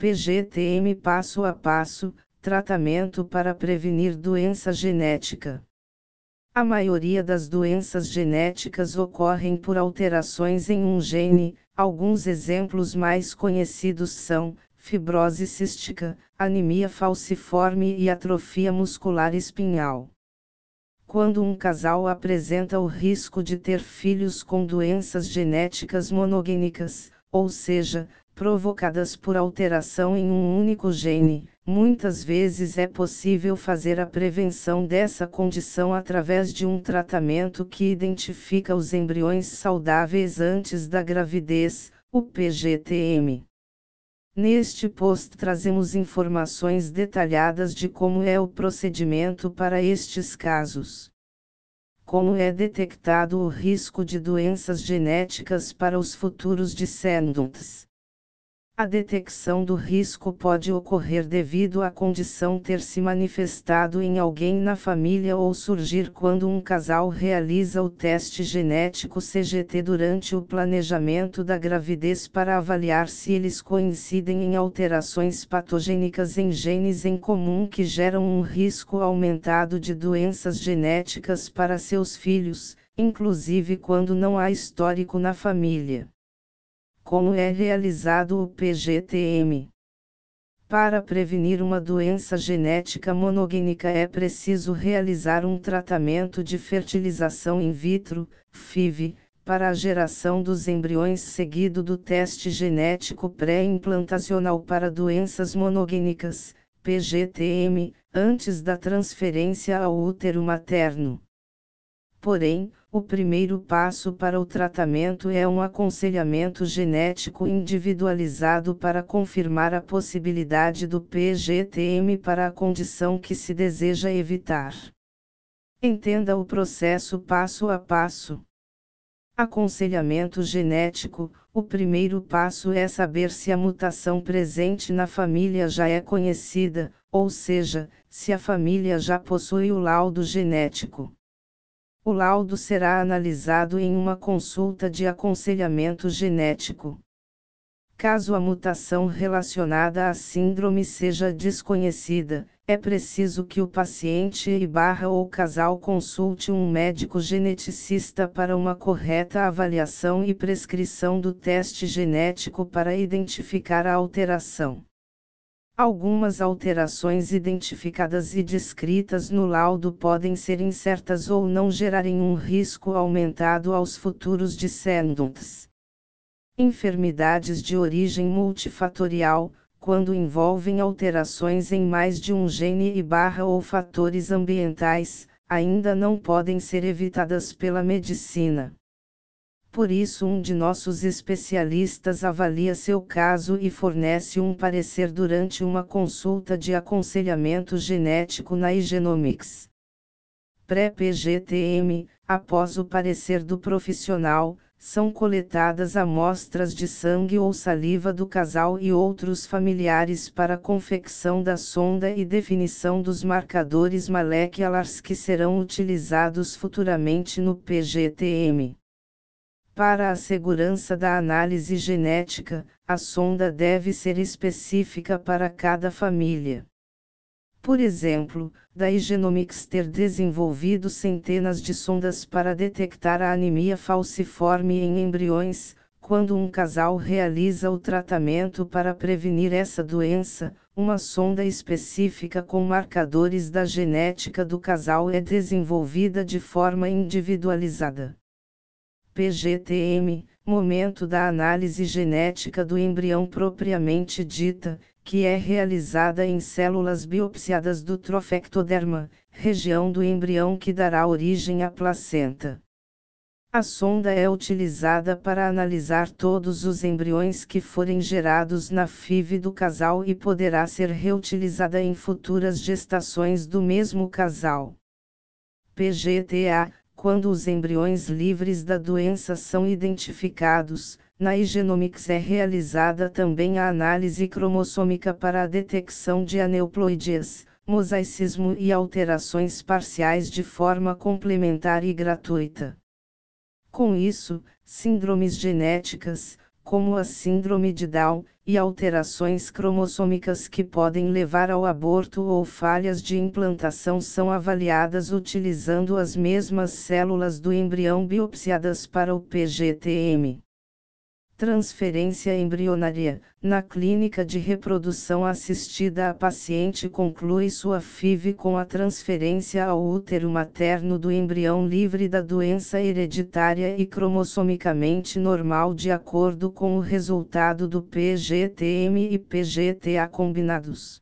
PGTM passo a passo, tratamento para prevenir doença genética. A maioria das doenças genéticas ocorrem por alterações em um gene, alguns exemplos mais conhecidos são fibrose cística, anemia falciforme e atrofia muscular espinhal. Quando um casal apresenta o risco de ter filhos com doenças genéticas monogênicas, ou seja, provocadas por alteração em um único gene, muitas vezes é possível fazer a prevenção dessa condição através de um tratamento que identifica os embriões saudáveis antes da gravidez, o PGTM. Neste post trazemos informações detalhadas de como é o procedimento para estes casos. Como é detectado o risco de doenças genéticas para os futuros descendentes. A detecção do risco pode ocorrer devido à condição ter se manifestado em alguém na família ou surgir quando um casal realiza o teste genético CGT durante o planejamento da gravidez para avaliar se eles coincidem em alterações patogênicas em genes em comum que geram um risco aumentado de doenças genéticas para seus filhos, inclusive quando não há histórico na família. Como é realizado o PGTM? Para prevenir uma doença genética monogênica é preciso realizar um tratamento de fertilização in vitro, FIV, para a geração dos embriões seguido do teste genético pré-implantacional para doenças monogênicas, PGTM, antes da transferência ao útero materno. Porém, o primeiro passo para o tratamento é um aconselhamento genético individualizado para confirmar a possibilidade do PGTM para a condição que se deseja evitar. Entenda o processo passo a passo. Aconselhamento genético: o primeiro passo é saber se a mutação presente na família já é conhecida, ou seja, se a família já possui o laudo genético. O laudo será analisado em uma consulta de aconselhamento genético. Caso a mutação relacionada à síndrome seja desconhecida, é preciso que o paciente e barra ou casal consulte um médico geneticista para uma correta avaliação e prescrição do teste genético para identificar a alteração. Algumas alterações identificadas e descritas no laudo podem ser incertas ou não gerarem um risco aumentado aos futuros descendentes. Enfermidades de origem multifatorial, quando envolvem alterações em mais de um gene e barra ou fatores ambientais, ainda não podem ser evitadas pela medicina. Por isso, um de nossos especialistas avalia seu caso e fornece um parecer durante uma consulta de aconselhamento genético na Igenomics. Pré-PGTM, após o parecer do profissional, são coletadas amostras de sangue ou saliva do casal e outros familiares para confecção da sonda e definição dos marcadores moleculares que serão utilizados futuramente no PGTM. Para a segurança da análise genética, a sonda deve ser específica para cada família. Por exemplo, da Igenomics ter desenvolvido centenas de sondas para detectar a anemia falciforme em embriões, quando um casal realiza o tratamento para prevenir essa doença, uma sonda específica com marcadores da genética do casal é desenvolvida de forma individualizada. PGTM, momento da análise genética do embrião propriamente dita, que é realizada em células biopsiadas do trofectoderma, região do embrião que dará origem à placenta. A sonda é utilizada para analisar todos os embriões que forem gerados na FIV do casal e poderá ser reutilizada em futuras gestações do mesmo casal. PGTA quando os embriões livres da doença são identificados, na Igenomics é realizada também a análise cromossômica para a detecção de aneuploidias, mosaicismo e alterações parciais de forma complementar e gratuita. Com isso, síndromes genéticas, como a síndrome de Down, e alterações cromossômicas que podem levar ao aborto ou falhas de implantação são avaliadas utilizando as mesmas células do embrião biopsiadas para o PGTM. Transferência embrionária. Na clínica de reprodução assistida, a paciente conclui sua FIV com a transferência ao útero materno do embrião livre da doença hereditária e cromossomicamente normal de acordo com o resultado do PGTM e PGTA combinados.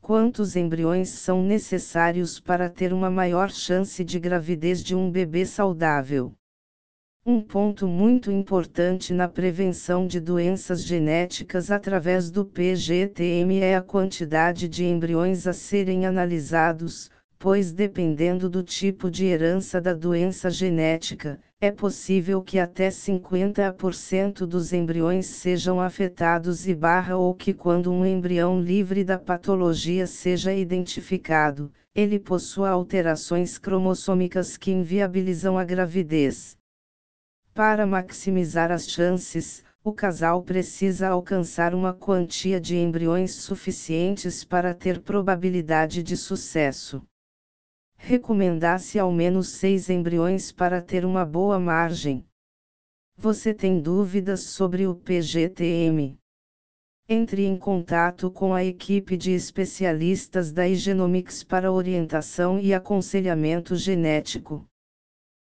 Quantos embriões são necessários para ter uma maior chance de gravidez de um bebê saudável? Um ponto muito importante na prevenção de doenças genéticas através do PGTM é a quantidade de embriões a serem analisados, pois dependendo do tipo de herança da doença genética, é possível que até 50% dos embriões sejam afetados e barra ou que quando um embrião livre da patologia seja identificado, ele possua alterações cromossômicas que inviabilizam a gravidez. Para maximizar as chances, o casal precisa alcançar uma quantia de embriões suficientes para ter probabilidade de sucesso. Recomendar-se ao menos seis embriões para ter uma boa margem. Você tem dúvidas sobre o PGTM? Entre em contato com a equipe de especialistas da Igenomics para orientação e aconselhamento genético.